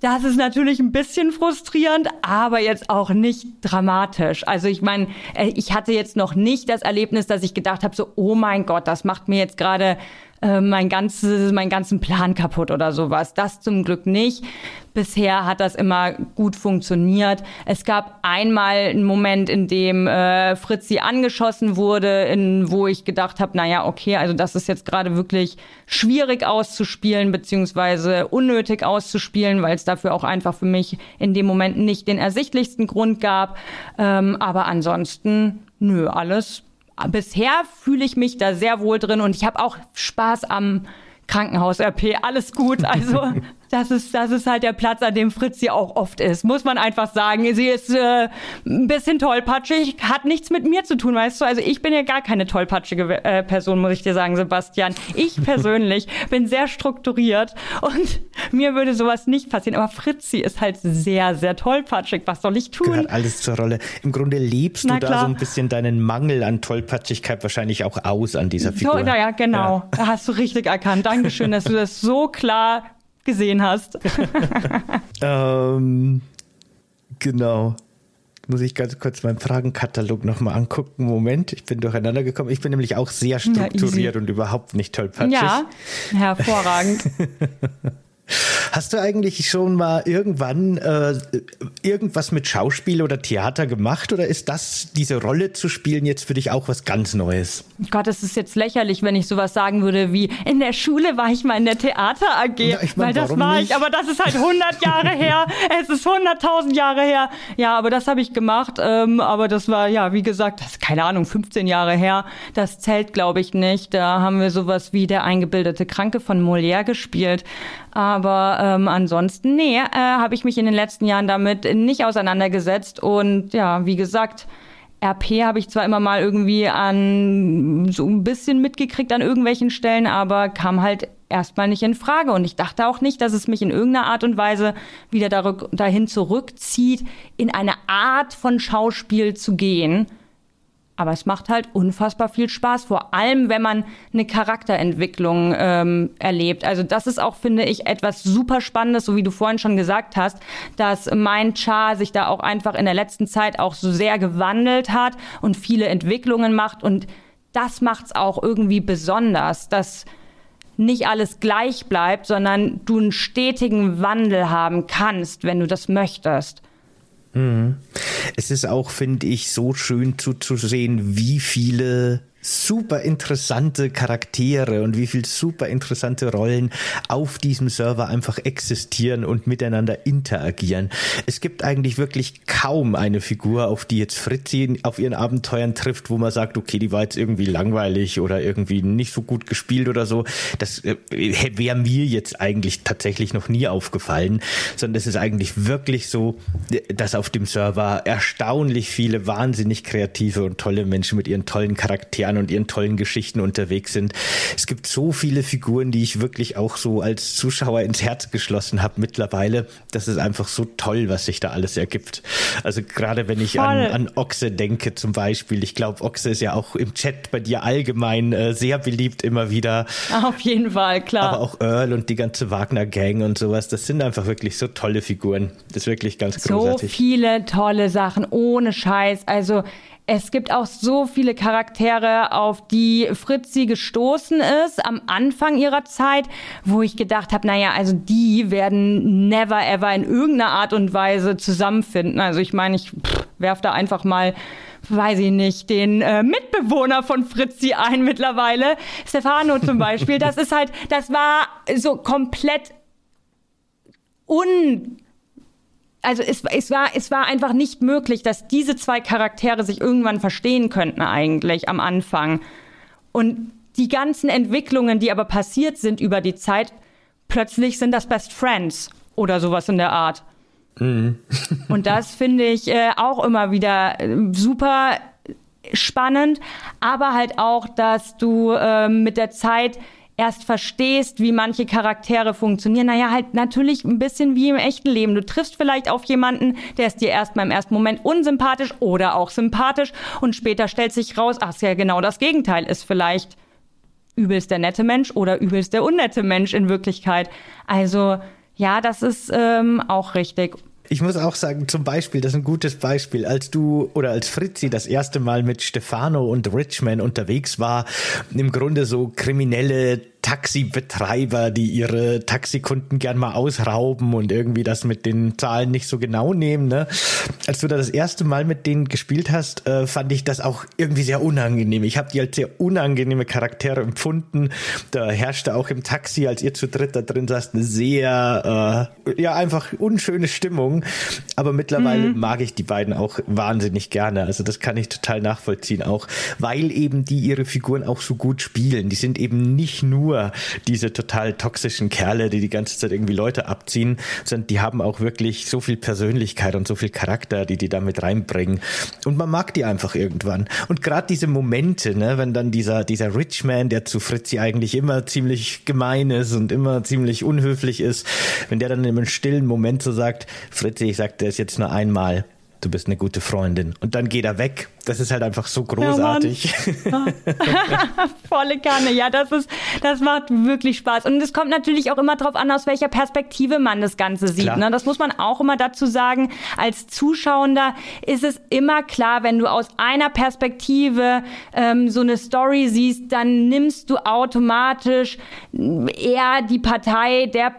Das ist natürlich ein bisschen frustrierend, aber jetzt auch nicht dramatisch. Also ich meine, äh, ich hatte jetzt noch nicht das Erlebnis, dass ich gedacht habe, so, oh mein Gott, das macht mir jetzt gerade äh, mein ganzes, meinen ganzen Plan kaputt oder sowas. Das zum Glück nicht. Bisher hat das immer gut funktioniert. Es gab einmal einen Moment, in dem äh, Fritzi angeschossen wurde, in, wo ich gedacht habe, naja, okay, also das ist jetzt gerade wirklich schwierig auszuspielen, beziehungsweise unnötig auszuspielen, weil es dafür auch einfach für mich in dem Moment nicht den ersichtlichsten Grund gab. Ähm, aber ansonsten, nö, alles bisher fühle ich mich da sehr wohl drin und ich habe auch Spaß am Krankenhaus-RP. Alles gut. Also (laughs) das ist, das ist halt der Platz, an dem Fritz sie auch oft ist. Muss man einfach sagen. Sie ist äh, ein bisschen tollpatschig, hat nichts mit mir zu tun, weißt du? Also ich bin ja gar keine tollpatschige äh, Person, muss ich dir sagen, Sebastian. Ich (laughs) persönlich bin sehr strukturiert und mir würde sowas nicht passieren. Aber Fritzi ist halt sehr, sehr tollpatschig. Was soll ich tun? Gehört alles zur Rolle. Im Grunde lebst Na du klar. da so ein bisschen deinen Mangel an Tollpatschigkeit wahrscheinlich auch aus an dieser Figur. So, naja, genau. Ja. Hast du richtig erkannt. Dankeschön, dass du das so klar gesehen hast. (laughs) ähm, genau. Muss ich ganz kurz meinen Fragenkatalog nochmal angucken. Moment, ich bin durcheinander gekommen. Ich bin nämlich auch sehr strukturiert ja, und überhaupt nicht tollpatschig. Ja, hervorragend. (laughs) Hast du eigentlich schon mal irgendwann äh, irgendwas mit Schauspiel oder Theater gemacht oder ist das, diese Rolle zu spielen, jetzt für dich auch was ganz Neues? Gott, es ist jetzt lächerlich, wenn ich sowas sagen würde wie, in der Schule war ich mal in der Theater AG, ja, ich mein, weil das war nicht? ich, aber das ist halt 100 Jahre her, (laughs) es ist 100.000 Jahre her. Ja, aber das habe ich gemacht, ähm, aber das war, ja, wie gesagt, das ist keine Ahnung, 15 Jahre her. Das zählt, glaube ich, nicht. Da haben wir sowas wie der eingebildete Kranke von Molière gespielt. Aber ähm, ansonsten, nee, äh, habe ich mich in den letzten Jahren damit nicht auseinandergesetzt. Und ja, wie gesagt, RP habe ich zwar immer mal irgendwie an so ein bisschen mitgekriegt an irgendwelchen Stellen, aber kam halt erstmal nicht in Frage. Und ich dachte auch nicht, dass es mich in irgendeiner Art und Weise wieder dahin zurückzieht, in eine Art von Schauspiel zu gehen. Aber es macht halt unfassbar viel Spaß, vor allem wenn man eine Charakterentwicklung ähm, erlebt. Also das ist auch, finde ich, etwas super Spannendes, so wie du vorhin schon gesagt hast, dass mein Char sich da auch einfach in der letzten Zeit auch so sehr gewandelt hat und viele Entwicklungen macht. Und das macht es auch irgendwie besonders, dass nicht alles gleich bleibt, sondern du einen stetigen Wandel haben kannst, wenn du das möchtest. Mhm. Es ist auch, finde ich, so schön zuzusehen, wie viele super interessante Charaktere und wie viel super interessante Rollen auf diesem Server einfach existieren und miteinander interagieren. Es gibt eigentlich wirklich kaum eine Figur, auf die jetzt Fritzi auf ihren Abenteuern trifft, wo man sagt, okay, die war jetzt irgendwie langweilig oder irgendwie nicht so gut gespielt oder so. Das äh, wäre mir jetzt eigentlich tatsächlich noch nie aufgefallen, sondern es ist eigentlich wirklich so, dass auf dem Server erstaunlich viele wahnsinnig kreative und tolle Menschen mit ihren tollen Charakteren Charakteren und ihren tollen Geschichten unterwegs sind. Es gibt so viele Figuren, die ich wirklich auch so als Zuschauer ins Herz geschlossen habe mittlerweile. Das ist einfach so toll, was sich da alles ergibt. Also gerade wenn ich an, an Ochse denke zum Beispiel. Ich glaube, Ochse ist ja auch im Chat bei dir allgemein äh, sehr beliebt immer wieder. Auf jeden Fall, klar. Aber auch Earl und die ganze Wagner-Gang und sowas, das sind einfach wirklich so tolle Figuren. Das ist wirklich ganz großartig. So viele tolle Sachen, ohne Scheiß. Also es gibt auch so viele Charaktere, auf die Fritzi gestoßen ist am Anfang ihrer Zeit, wo ich gedacht habe, naja, also die werden never ever in irgendeiner Art und Weise zusammenfinden. Also ich meine, ich werfe da einfach mal weiß ich nicht, den äh, Mitbewohner von Fritzi ein mittlerweile, Stefano zum (laughs) Beispiel. Das ist halt, das war so komplett un also es, es, war, es war einfach nicht möglich, dass diese zwei Charaktere sich irgendwann verstehen könnten eigentlich am Anfang. Und die ganzen Entwicklungen, die aber passiert sind über die Zeit, plötzlich sind das Best Friends oder sowas in der Art. Mhm. (laughs) Und das finde ich äh, auch immer wieder äh, super spannend, aber halt auch, dass du äh, mit der Zeit erst verstehst, wie manche Charaktere funktionieren. Naja, halt natürlich ein bisschen wie im echten Leben. Du triffst vielleicht auf jemanden, der ist dir erstmal im ersten Moment unsympathisch oder auch sympathisch und später stellt sich raus, ach, ja genau das Gegenteil ist vielleicht übelst der nette Mensch oder übelst der unnette Mensch in Wirklichkeit. Also ja, das ist ähm, auch richtig. Ich muss auch sagen, zum Beispiel, das ist ein gutes Beispiel, als du oder als Fritzi das erste Mal mit Stefano und Richman unterwegs war, im Grunde so kriminelle Taxibetreiber, die ihre Taxikunden gern mal ausrauben und irgendwie das mit den Zahlen nicht so genau nehmen. Ne? Als du da das erste Mal mit denen gespielt hast, äh, fand ich das auch irgendwie sehr unangenehm. Ich habe die als sehr unangenehme Charaktere empfunden. Da herrschte auch im Taxi, als ihr zu dritt da drin saßt, eine sehr, äh, ja, einfach unschöne Stimmung. Aber mittlerweile mhm. mag ich die beiden auch wahnsinnig gerne. Also das kann ich total nachvollziehen auch, weil eben die ihre Figuren auch so gut spielen. Die sind eben nicht nur nur diese total toxischen Kerle, die die ganze Zeit irgendwie Leute abziehen, sondern die haben auch wirklich so viel Persönlichkeit und so viel Charakter, die die da reinbringen. Und man mag die einfach irgendwann. Und gerade diese Momente, ne, wenn dann dieser, dieser Rich Man, der zu Fritzi eigentlich immer ziemlich gemein ist und immer ziemlich unhöflich ist, wenn der dann in einem stillen Moment so sagt, Fritzi, ich sag dir das jetzt nur einmal, du bist eine gute Freundin. Und dann geht er weg. Das ist halt einfach so großartig. Ja, (laughs) Volle Kanne, ja, das ist, das macht wirklich Spaß. Und es kommt natürlich auch immer darauf an, aus welcher Perspektive man das Ganze sieht. Ne? Das muss man auch immer dazu sagen. Als Zuschauender ist es immer klar, wenn du aus einer Perspektive ähm, so eine Story siehst, dann nimmst du automatisch eher die Partei der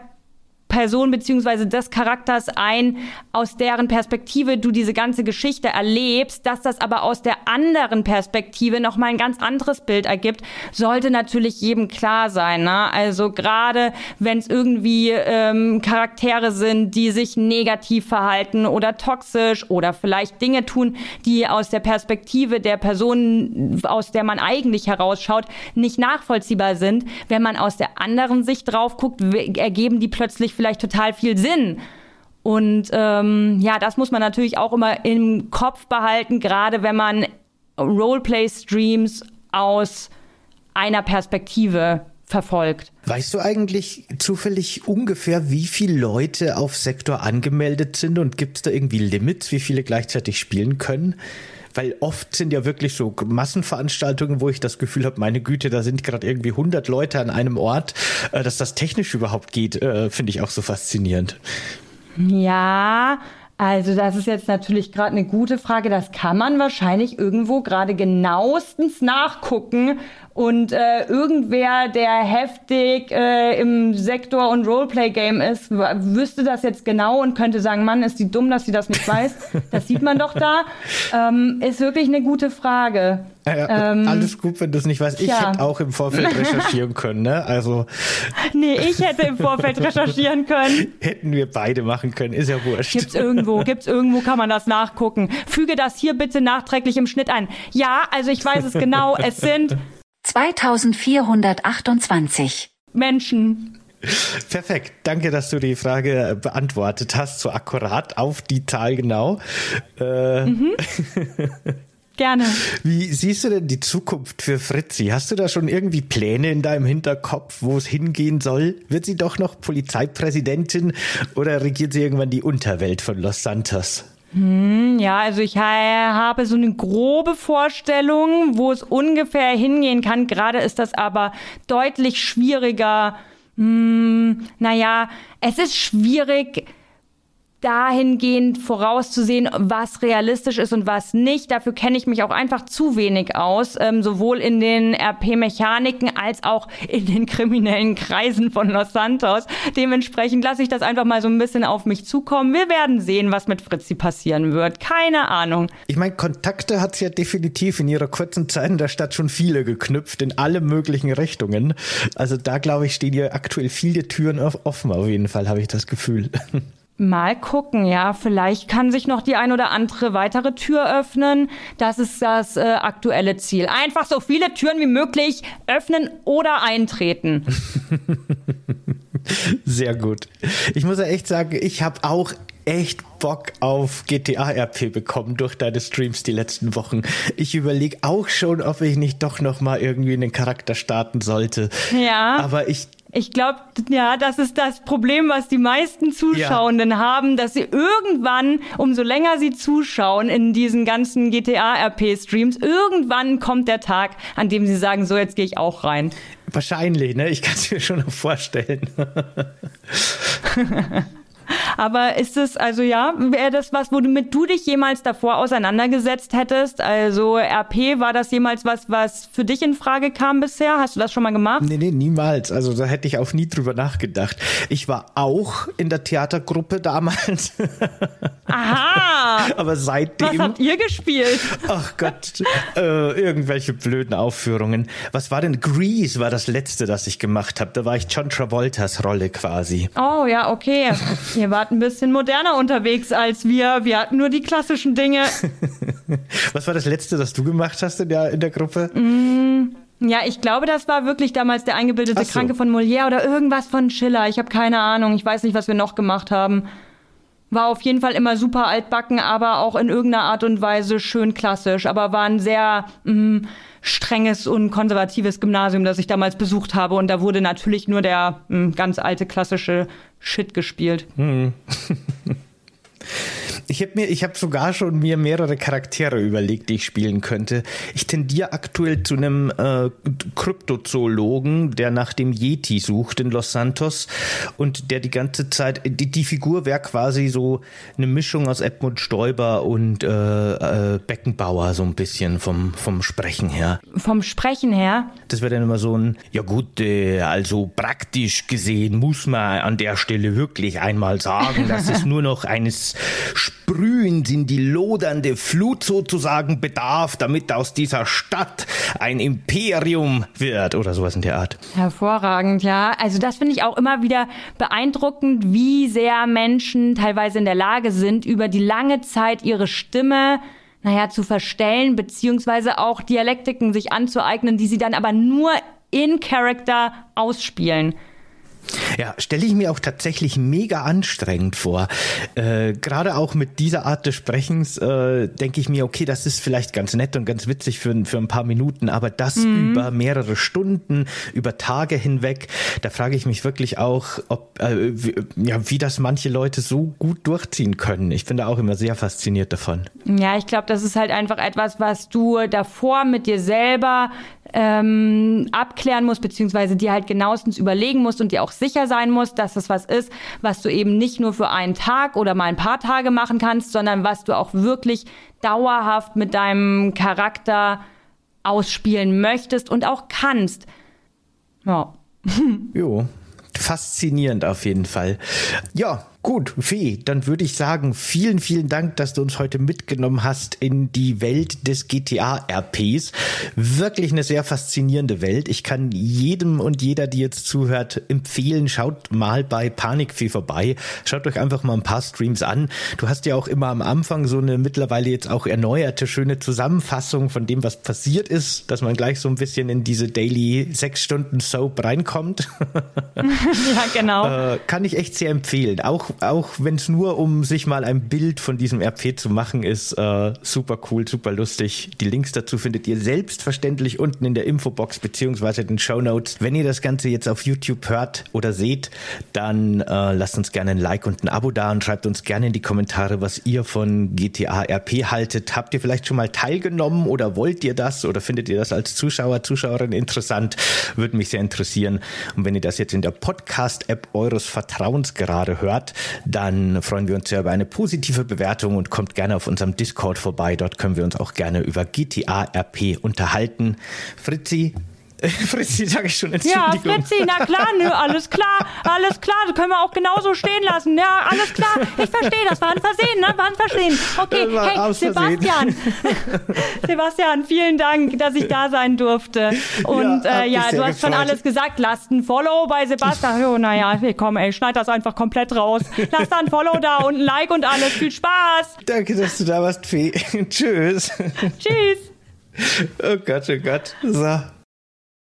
Person beziehungsweise des Charakters ein, aus deren Perspektive du diese ganze Geschichte erlebst, dass das aber aus der anderen Perspektive nochmal ein ganz anderes Bild ergibt, sollte natürlich jedem klar sein. Ne? Also gerade wenn es irgendwie ähm, Charaktere sind, die sich negativ verhalten oder toxisch oder vielleicht Dinge tun, die aus der Perspektive der Person, aus der man eigentlich herausschaut, nicht nachvollziehbar sind. Wenn man aus der anderen Sicht drauf guckt, ergeben die plötzlich vielleicht total viel Sinn. Und ähm, ja, das muss man natürlich auch immer im Kopf behalten, gerade wenn man Roleplay-Streams aus einer Perspektive verfolgt. Weißt du eigentlich zufällig ungefähr, wie viele Leute auf Sektor angemeldet sind und gibt es da irgendwie Limits, wie viele gleichzeitig spielen können? Weil oft sind ja wirklich so Massenveranstaltungen, wo ich das Gefühl habe, meine Güte, da sind gerade irgendwie 100 Leute an einem Ort, äh, dass das technisch überhaupt geht, äh, finde ich auch so faszinierend. Ja, also das ist jetzt natürlich gerade eine gute Frage. Das kann man wahrscheinlich irgendwo gerade genauestens nachgucken. Und äh, irgendwer, der heftig äh, im Sektor- und Roleplay-Game ist, wüsste das jetzt genau und könnte sagen, Mann, ist die dumm, dass sie das nicht weiß. Das sieht man doch da. (laughs) Ähm, ist wirklich eine gute Frage. Ja, ähm, alles gut, wenn du es nicht weißt. Ich ja. hätte auch im Vorfeld recherchieren können, ne? Also. (laughs) Nee, ich hätte im Vorfeld recherchieren können. (laughs) Hätten wir beide machen können, ist ja wurscht. Gibt's irgendwo, gibt's irgendwo, kann man das nachgucken. Füge das hier bitte nachträglich im Schnitt ein. Ja, also ich weiß es genau, es sind 2428 Menschen. Perfekt. Danke, dass du die Frage beantwortet hast, so akkurat auf die Zahl genau. Äh, mhm. (laughs) Gerne. Wie siehst du denn die Zukunft für Fritzi? Hast du da schon irgendwie Pläne in deinem Hinterkopf, wo es hingehen soll? Wird sie doch noch Polizeipräsidentin oder regiert sie irgendwann die Unterwelt von Los Santos? Hm, ja, also ich habe so eine grobe Vorstellung, wo es ungefähr hingehen kann. Gerade ist das aber deutlich schwieriger. Hm, naja, es ist schwierig dahingehend vorauszusehen, was realistisch ist und was nicht. Dafür kenne ich mich auch einfach zu wenig aus, ähm, sowohl in den RP-Mechaniken als auch in den kriminellen Kreisen von Los Santos. Dementsprechend lasse ich das einfach mal so ein bisschen auf mich zukommen. Wir werden sehen, was mit Fritzi passieren wird. Keine Ahnung. Ich meine, Kontakte hat sie ja definitiv in ihrer kurzen Zeit in der Stadt schon viele geknüpft, in alle möglichen Richtungen. Also da, glaube ich, stehen ihr aktuell viele Türen offen, auf jeden Fall, habe ich das Gefühl. (laughs) Mal gucken, ja. Vielleicht kann sich noch die ein oder andere weitere Tür öffnen. Das ist das äh, aktuelle Ziel. Einfach so viele Türen wie möglich öffnen oder eintreten. (laughs) Sehr gut. Ich muss ja echt sagen, ich habe auch echt Bock auf GTA RP bekommen durch deine Streams die letzten Wochen. Ich überlege auch schon, ob ich nicht doch noch mal irgendwie einen Charakter starten sollte. Ja. Aber ich ich glaube, ja, das ist das Problem, was die meisten Zuschauenden ja. haben, dass sie irgendwann, umso länger sie zuschauen in diesen ganzen GTA-RP-Streams, irgendwann kommt der Tag, an dem sie sagen, so, jetzt gehe ich auch rein. Wahrscheinlich, ne? Ich kann es mir schon noch vorstellen. (laughs) Aber ist es, also ja, wäre das was, womit du dich jemals davor auseinandergesetzt hättest? Also RP, war das jemals was, was für dich in Frage kam bisher? Hast du das schon mal gemacht? Nee, nee, niemals. Also da hätte ich auch nie drüber nachgedacht. Ich war auch in der Theatergruppe damals. (laughs) Aha! Aber seitdem. Was habt ihr gespielt? Ach Gott, äh, irgendwelche blöden Aufführungen. Was war denn? Grease war das letzte, das ich gemacht habe. Da war ich John Travoltas Rolle quasi. Oh ja, okay. Ihr wart ein bisschen moderner unterwegs als wir. Wir hatten nur die klassischen Dinge. (laughs) Was war das letzte, das du gemacht hast in der, in der Gruppe? Mm. Ja, ich glaube, das war wirklich damals der eingebildete so. Kranke von Molière oder irgendwas von Schiller. Ich habe keine Ahnung. Ich weiß nicht, was wir noch gemacht haben. War auf jeden Fall immer super altbacken, aber auch in irgendeiner Art und Weise schön klassisch. Aber war ein sehr mh, mm, strenges und konservatives Gymnasium, das ich damals besucht habe. Und da wurde natürlich nur der mh, mm, ganz alte klassische Shit gespielt. Hm. (laughs) Ich habe mir, ich habe sogar schon mir mehrere Charaktere überlegt, die ich spielen könnte. Ich tendiere aktuell zu einem äh, Kryptozoologen, der nach dem Yeti sucht in Los Santos und der die ganze Zeit, die, die Figur wäre quasi so eine Mischung aus Edmund Stoiber und äh, äh, Beckenbauer so ein bisschen vom vom Sprechen her. Vom Sprechen her? Das wäre dann immer so ein, ja gut, äh, also praktisch gesehen muss man an der Stelle wirklich einmal sagen, dass es (laughs) nur noch eines sprühend in die lodernde Flut sozusagen bedarf, damit aus dieser Stadt ein Imperium wird oder sowas in der Art. Hervorragend, ja. Also das finde ich auch immer wieder beeindruckend, wie sehr Menschen teilweise in der Lage sind, über die lange Zeit ihre Stimme naja, zu verstellen, beziehungsweise auch Dialektiken sich anzueignen, die sie dann aber nur in Character ausspielen. Ja, stelle ich mir auch tatsächlich mega anstrengend vor. Äh, Gerade auch mit dieser Art des Sprechens äh, denke ich mir, okay, das ist vielleicht ganz nett und ganz witzig für, für ein paar Minuten, aber das mhm. über mehrere Stunden, über Tage hinweg, da frage ich mich wirklich auch, ob äh, wie, ja, wie das manche Leute so gut durchziehen können. Ich bin da auch immer sehr fasziniert davon. Ja, ich glaube, das ist halt einfach etwas, was du davor mit dir selber ähm, abklären musst, beziehungsweise dir halt genauestens überlegen musst und dir auch sicher sein musst, dass das was ist, was du eben nicht nur für einen Tag oder mal ein paar Tage machen kannst, sondern was du auch wirklich dauerhaft mit deinem Charakter ausspielen möchtest und auch kannst. Ja. (laughs) jo, faszinierend auf jeden Fall. Ja, Gut, Fee, dann würde ich sagen, vielen, vielen Dank, dass du uns heute mitgenommen hast in die Welt des GTA-RPs. Wirklich eine sehr faszinierende Welt. Ich kann jedem und jeder, die jetzt zuhört, empfehlen, schaut mal bei Panikfee vorbei. Schaut euch einfach mal ein paar Streams an. Du hast ja auch immer am Anfang so eine mittlerweile jetzt auch erneuerte, schöne Zusammenfassung von dem, was passiert ist, dass man gleich so ein bisschen in diese Daily sechs Stunden Soap reinkommt. (laughs) (laughs) ja, genau. Äh, kann ich echt sehr empfehlen. Auch auch wenn es nur um sich mal ein Bild von diesem RP zu machen ist, äh, super cool, super lustig. Die Links dazu findet ihr selbstverständlich unten in der Infobox beziehungsweise den Show Notes. Wenn ihr das Ganze jetzt auf YouTube hört oder seht, dann äh, lasst uns gerne ein Like und ein Abo da und schreibt uns gerne in die Kommentare, was ihr von GTA RP haltet. Habt ihr vielleicht schon mal teilgenommen oder wollt ihr das oder findet ihr das als Zuschauer, Zuschauerin interessant? Würde mich sehr interessieren. Und wenn ihr das jetzt in der Podcast-App eures Vertrauens gerade hört, dann freuen wir uns sehr über eine positive Bewertung und kommt gerne auf unserem Discord vorbei. Dort können wir uns auch gerne über GTA RP unterhalten. Fritzi, (laughs) Fritzi, sage ich schon, Entschuldigung. Ja, Fritzi, na klar, nö, alles klar, alles klar, das können wir auch genauso stehen lassen. Ja, alles klar, ich verstehe, das war ein Versehen, ne, war ein Versehen. Okay, hey, Sebastian, (laughs) Sebastian, vielen Dank, dass ich da sein durfte. Und ja, äh, ja du hast gefreut. schon alles gesagt, lasst ein Follow bei Sebastian. (laughs) Oh, naja, komm, ey, schneid das einfach komplett raus. Lasst da ein Follow da und ein Like und alles. Viel Spaß. Danke, dass du da warst, Fee. Tschüss. Tschüss. Oh Gott, oh Gott. So.